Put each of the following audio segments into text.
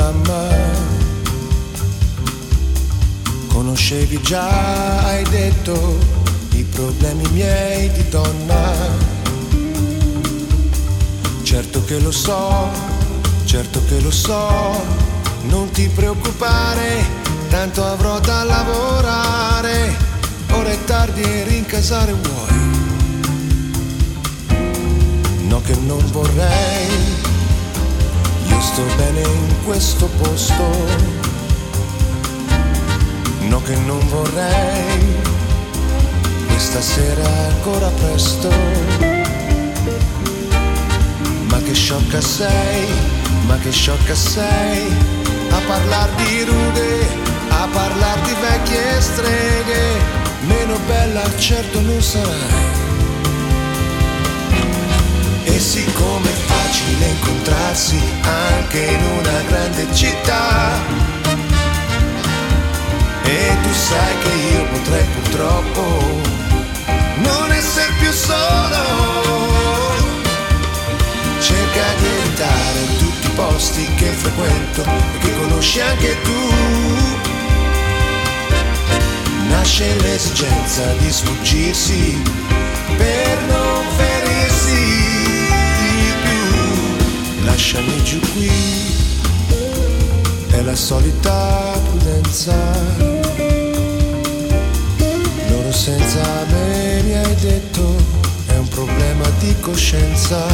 dramma. Conoscevi già, hai detto, i problemi miei di donna. Certo che lo so, certo che lo so, non ti preoccupare, tanto avrò da lavorare. Ora è tardi e rincasare vuoi. No che non vorrei sto bene in questo posto, no che non vorrei, questa sera ancora presto, ma che sciocca sei, ma che sciocca sei, a parlar di rughe, a parlar di vecchie streghe, meno bella certo non sarai. E siccome è facile incontrarsi anche in una grande città, e tu sai che io potrei purtroppo non essere più solo, cerca di evitare tutti i posti che frequento e che conosci anche tu. Nasce l'esigenza di sfuggirsi per lasciami giù qui, è la solita prudenza. Loro senza me mi hai detto, è un problema di coscienza.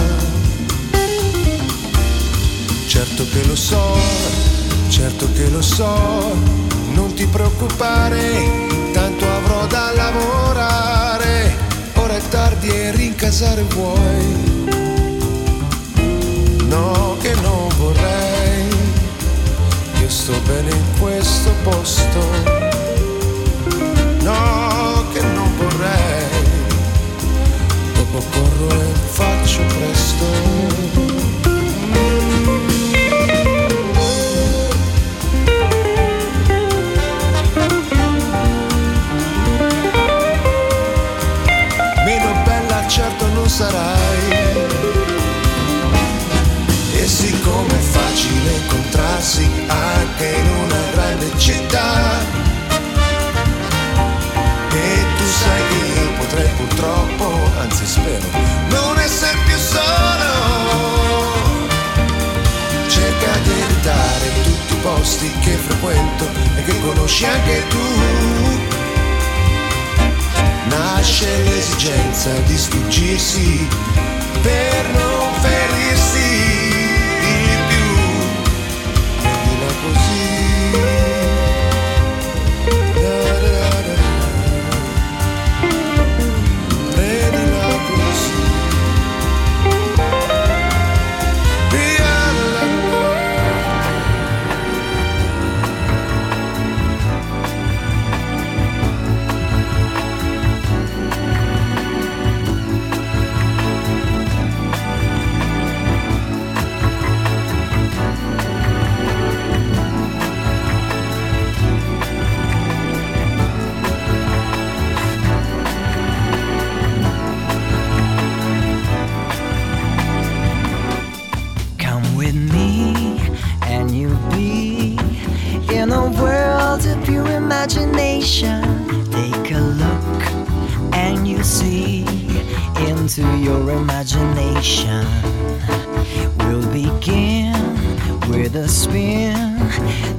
Certo che lo so, certo che lo so, non ti preoccupare, tanto avrò da lavorare. Ora è tardi e rincasare vuoi no che non vorrei, io sto bene in questo posto, no che non vorrei, dopo corro e faccio presto. Incontrarsi anche in una grande città, e tu sai che io potrei purtroppo, anzi spero, non essere più solo. Cerca di evitare tutti i posti che frequento e che conosci anche tu. Nasce l'esigenza di sfuggirsi per non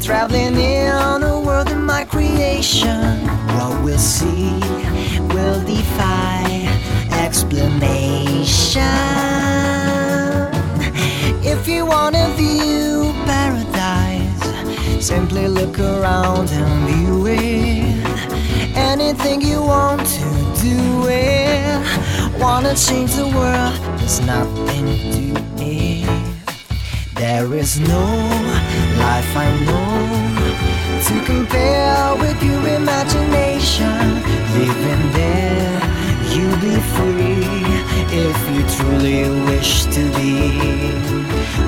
traveling in a world of my creation. What we'll see will defy explanation. If you wanna view paradise, simply look around and view it. Anything you want to do it. Wanna change the world, there's nothing to it. There is no life I know to compare with your imagination. Living there, you'll be free if you truly wish to be.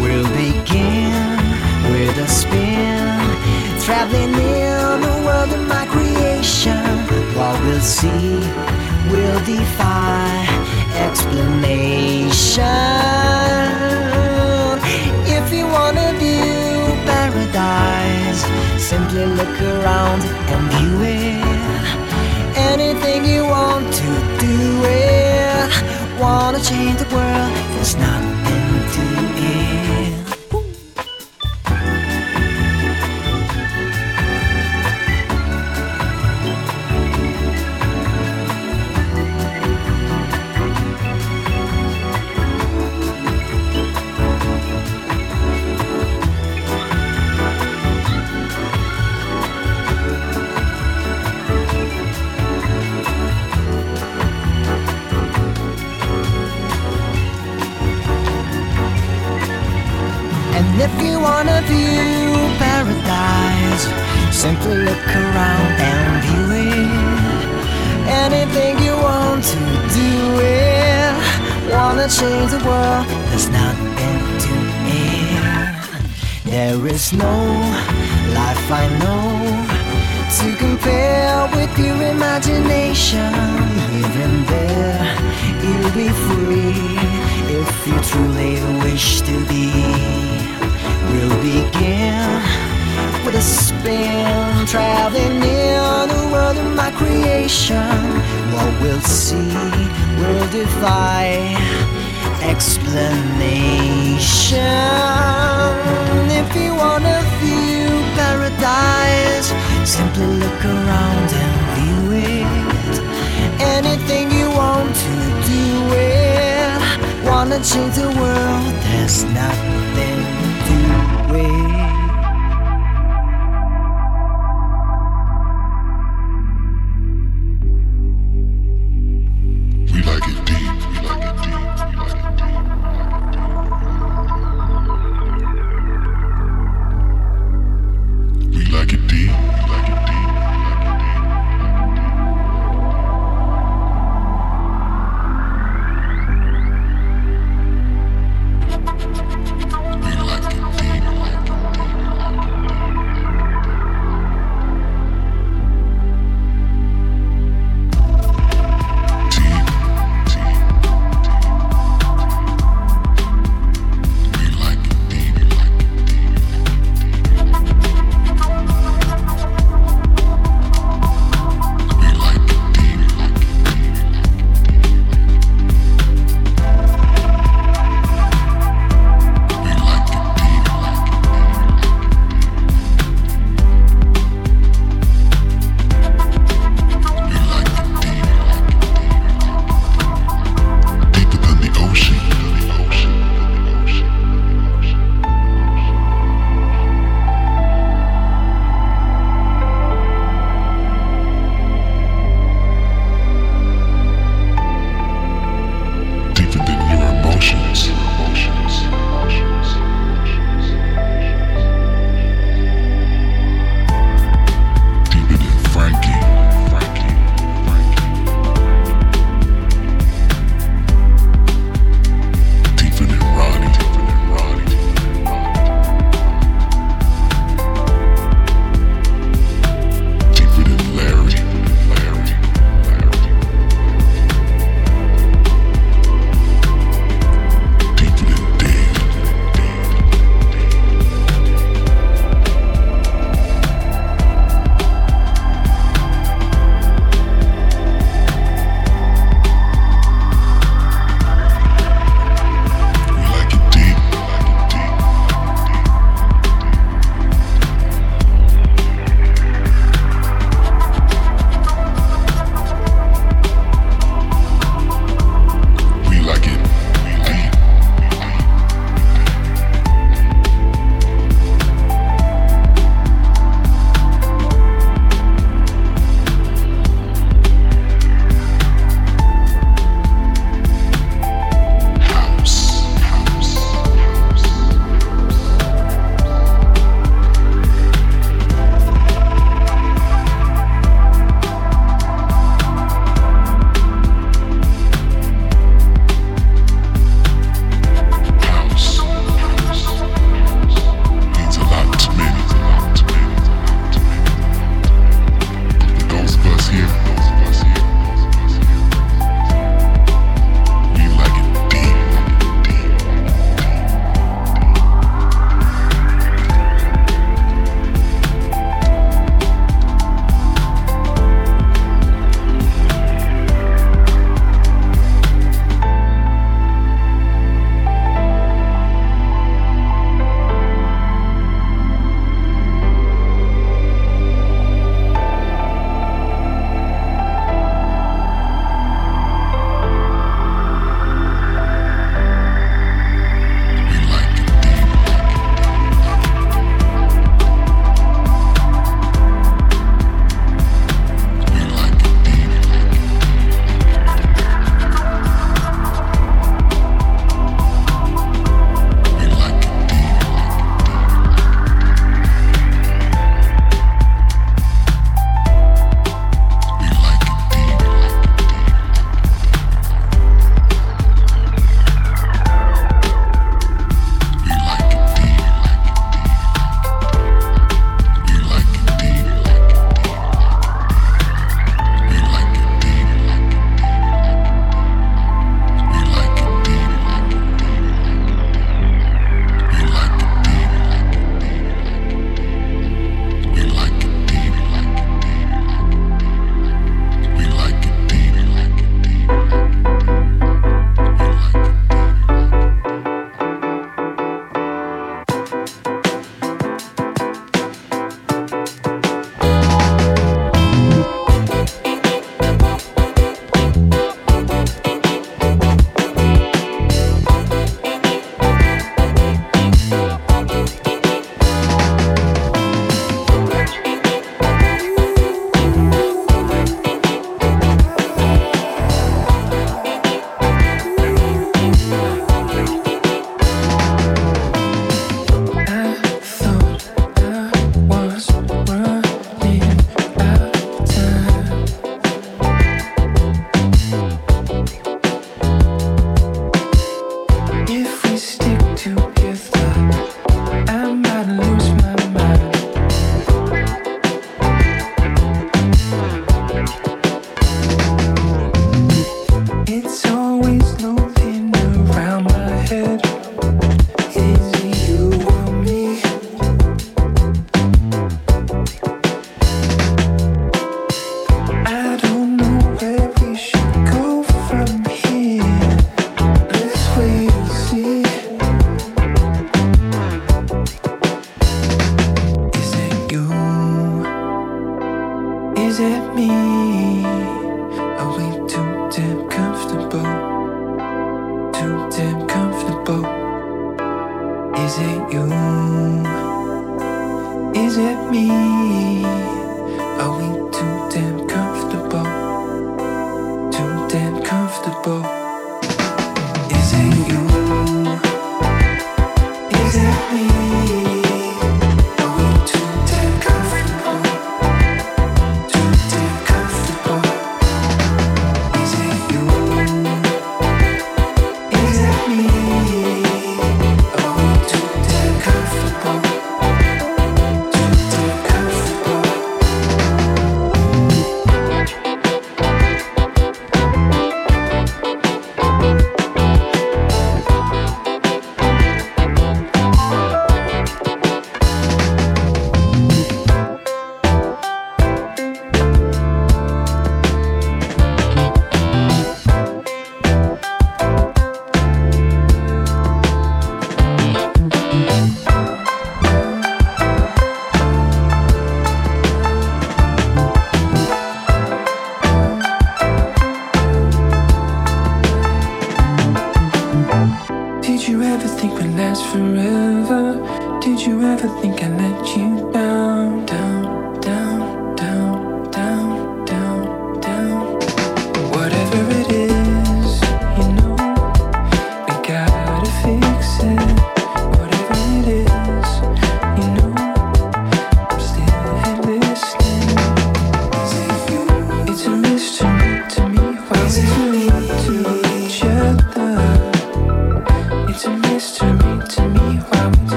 We'll begin with a spin, traveling in the world of my creation. What we'll see will defy explanation. eyes. Simply look around and view it. Anything you want to do it. Wanna change the world.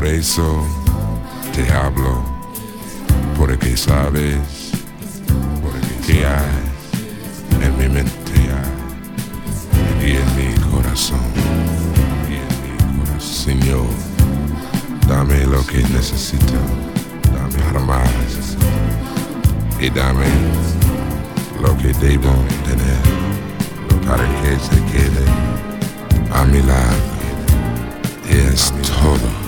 Por eso te hablo, porque sabes, porque que hay en mi mente y en mi corazón, y en mi corazón. Señor, dame lo que necesito, dame armas y dame lo que debo tener para que se quede a mi lado. Es todo.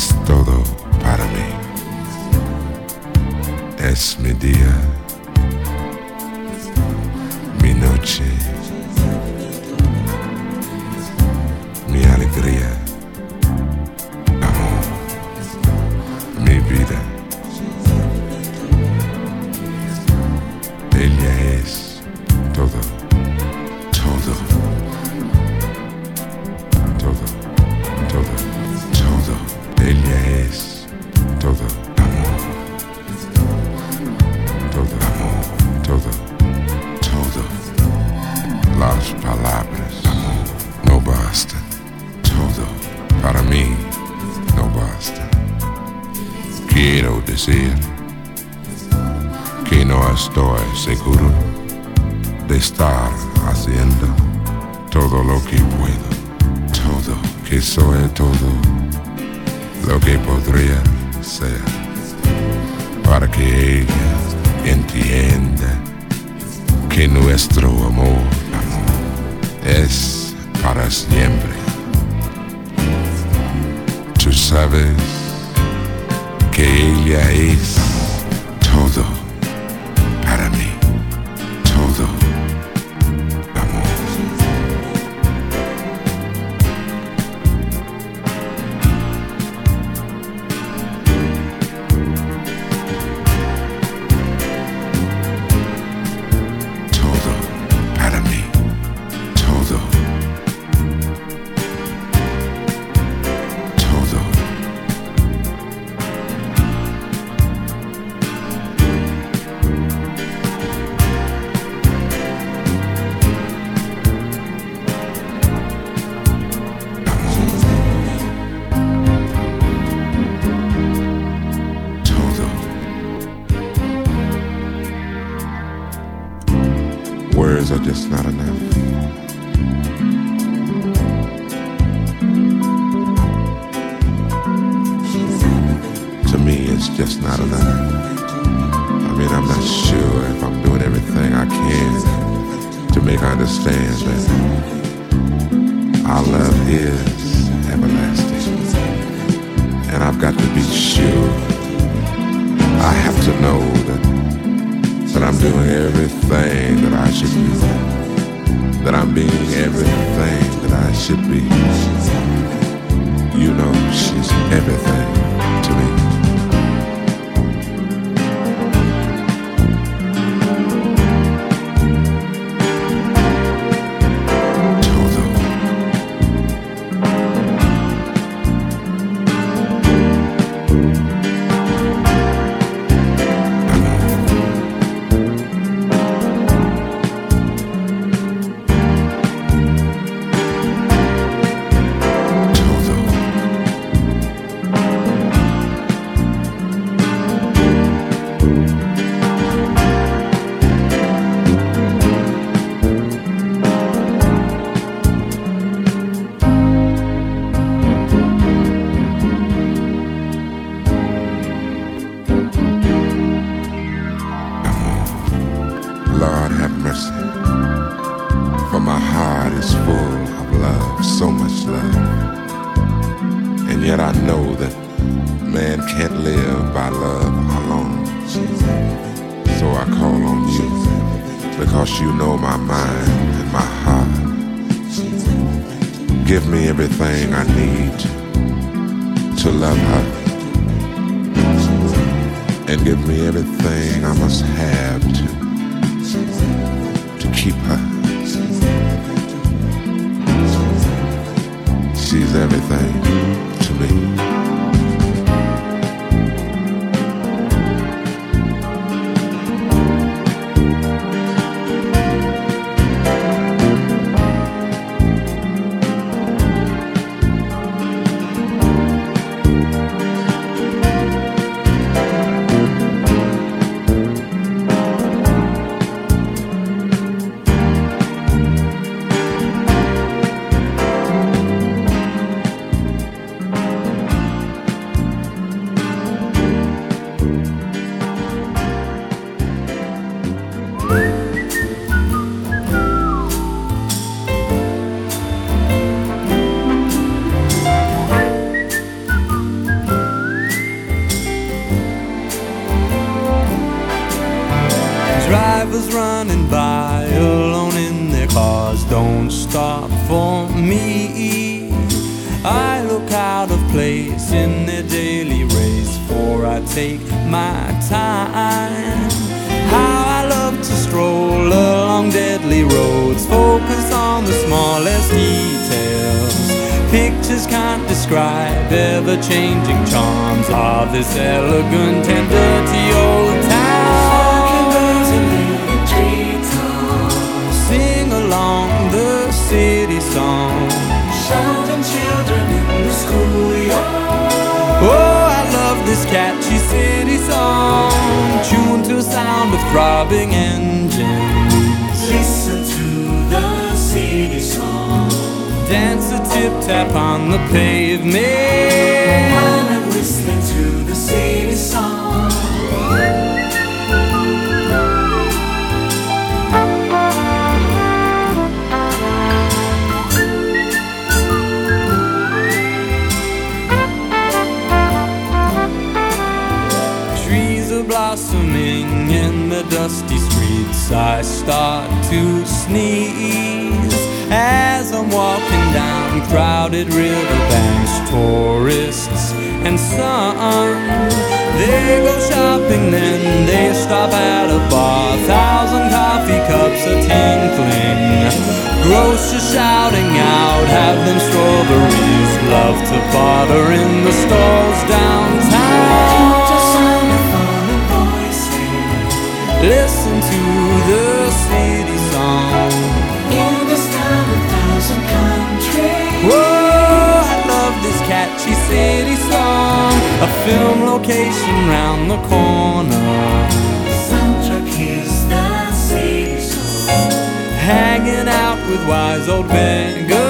Es todo para mí. Es mi día, mi noche, yet I know that man can't live by love alone. So I call on you because you know my mind and my heart. Give me everything I need to love her. And give me everything I must have to, to keep her. She's everything me. Tap on the pavement. While I'm listening to the city song. Trees are blossoming in the dusty streets. I start to sneeze crowded riverbanks. Tourists and sun, they go shopping, then they stop at a bar. Thousand coffee cups are tinkling. Grocers shouting out, have them strawberries. Love to barter in the stalls downtown. Sound of fun and voices. Listen to the film location round the corner. Soundtrack is the song. Hanging out with wise old a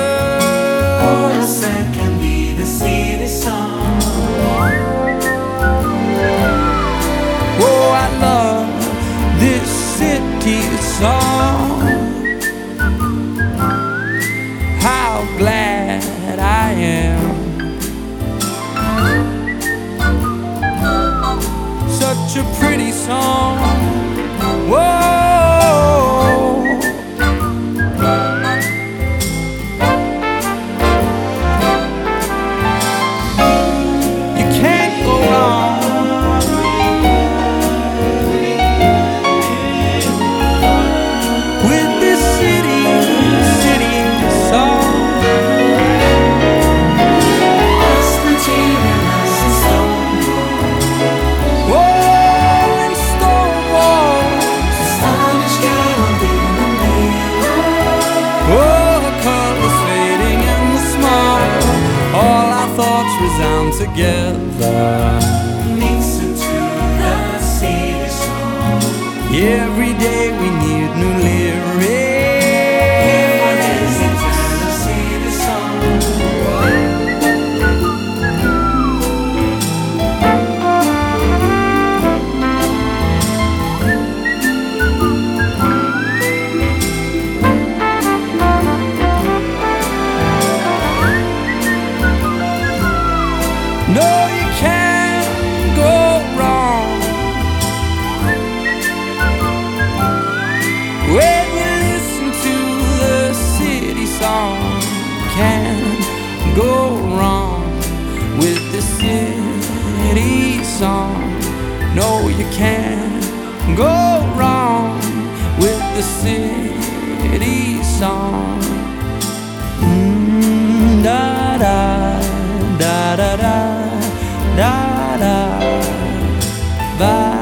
parar. Vai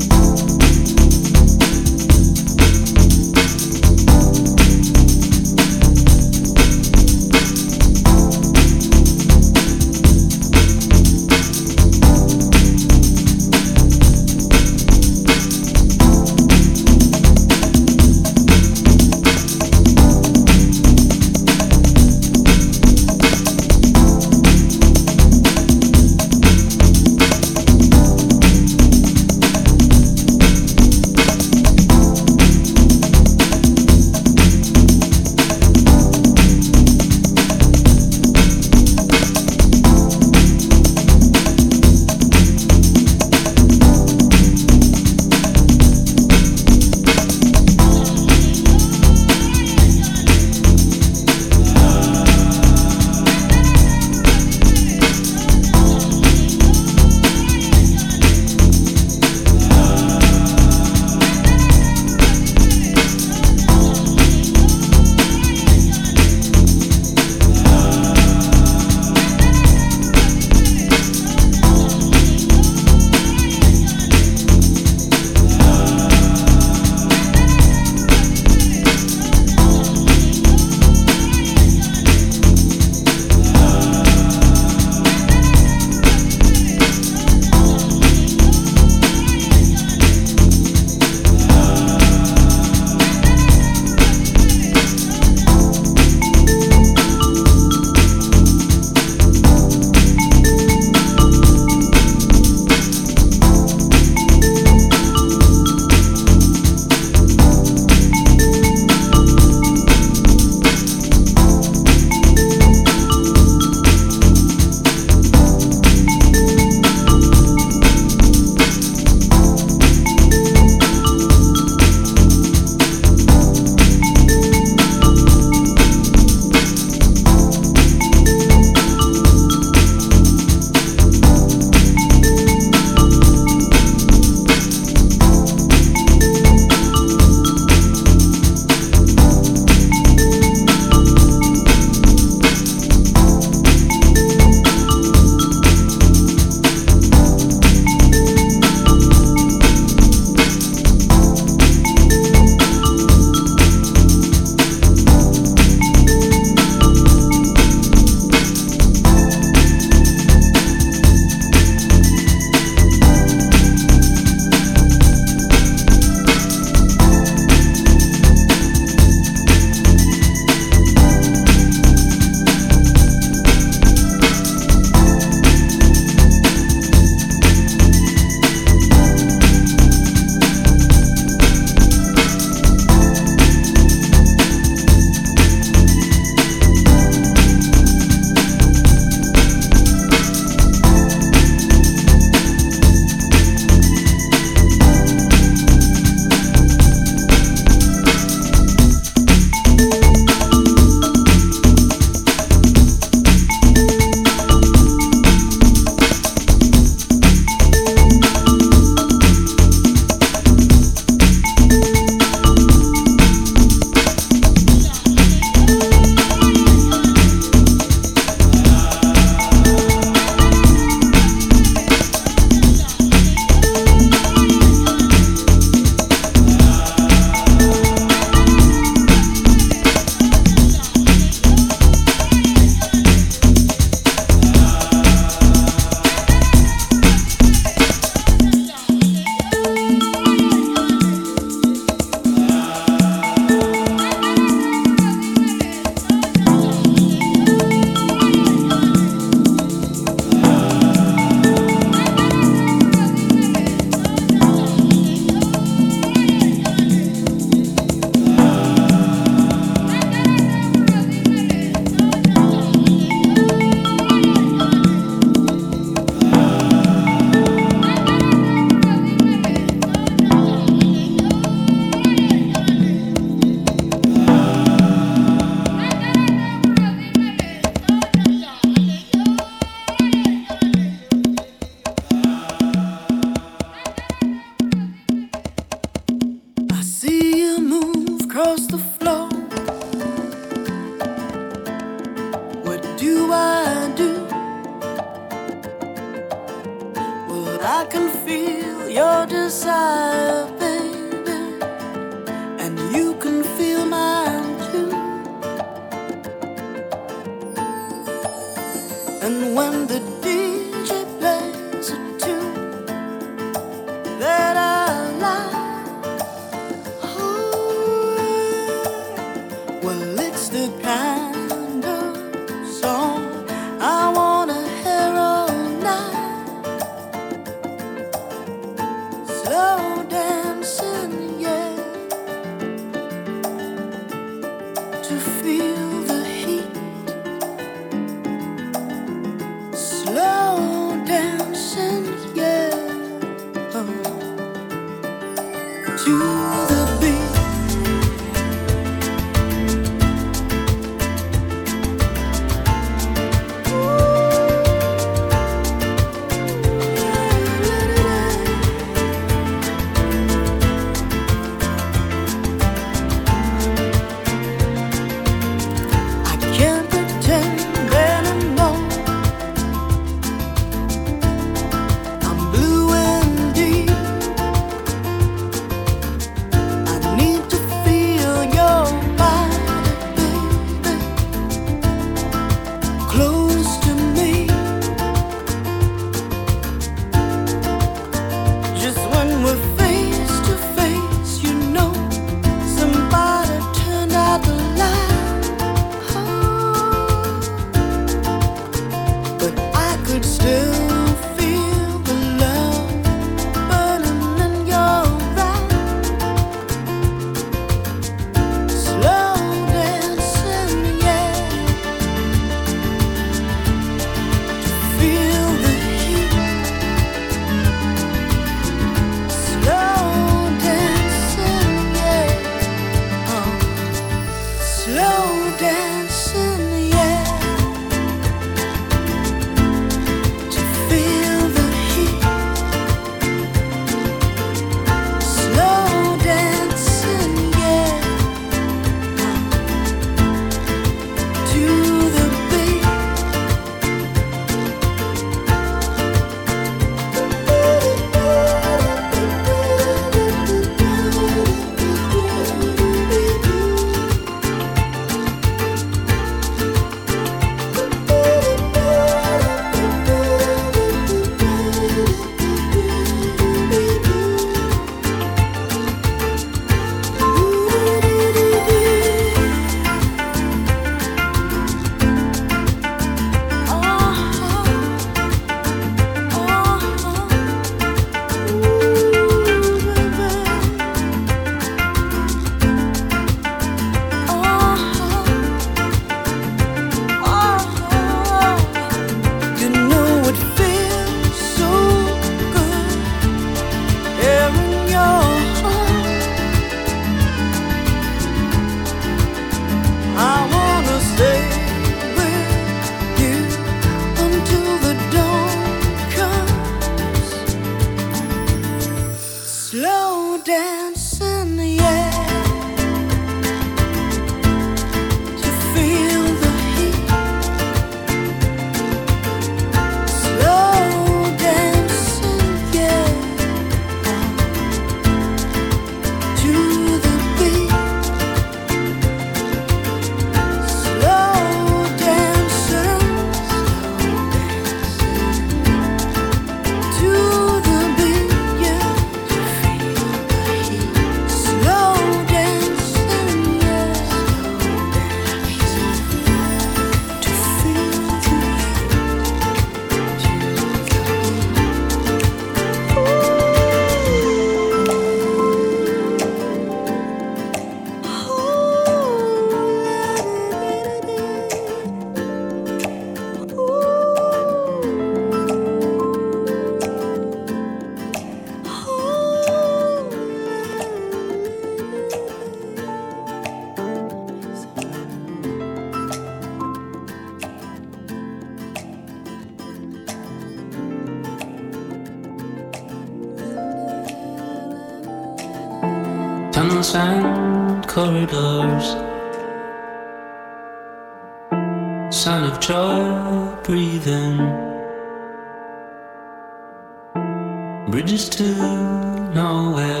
nowhere.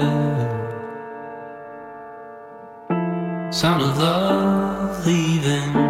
Sound of love leaving.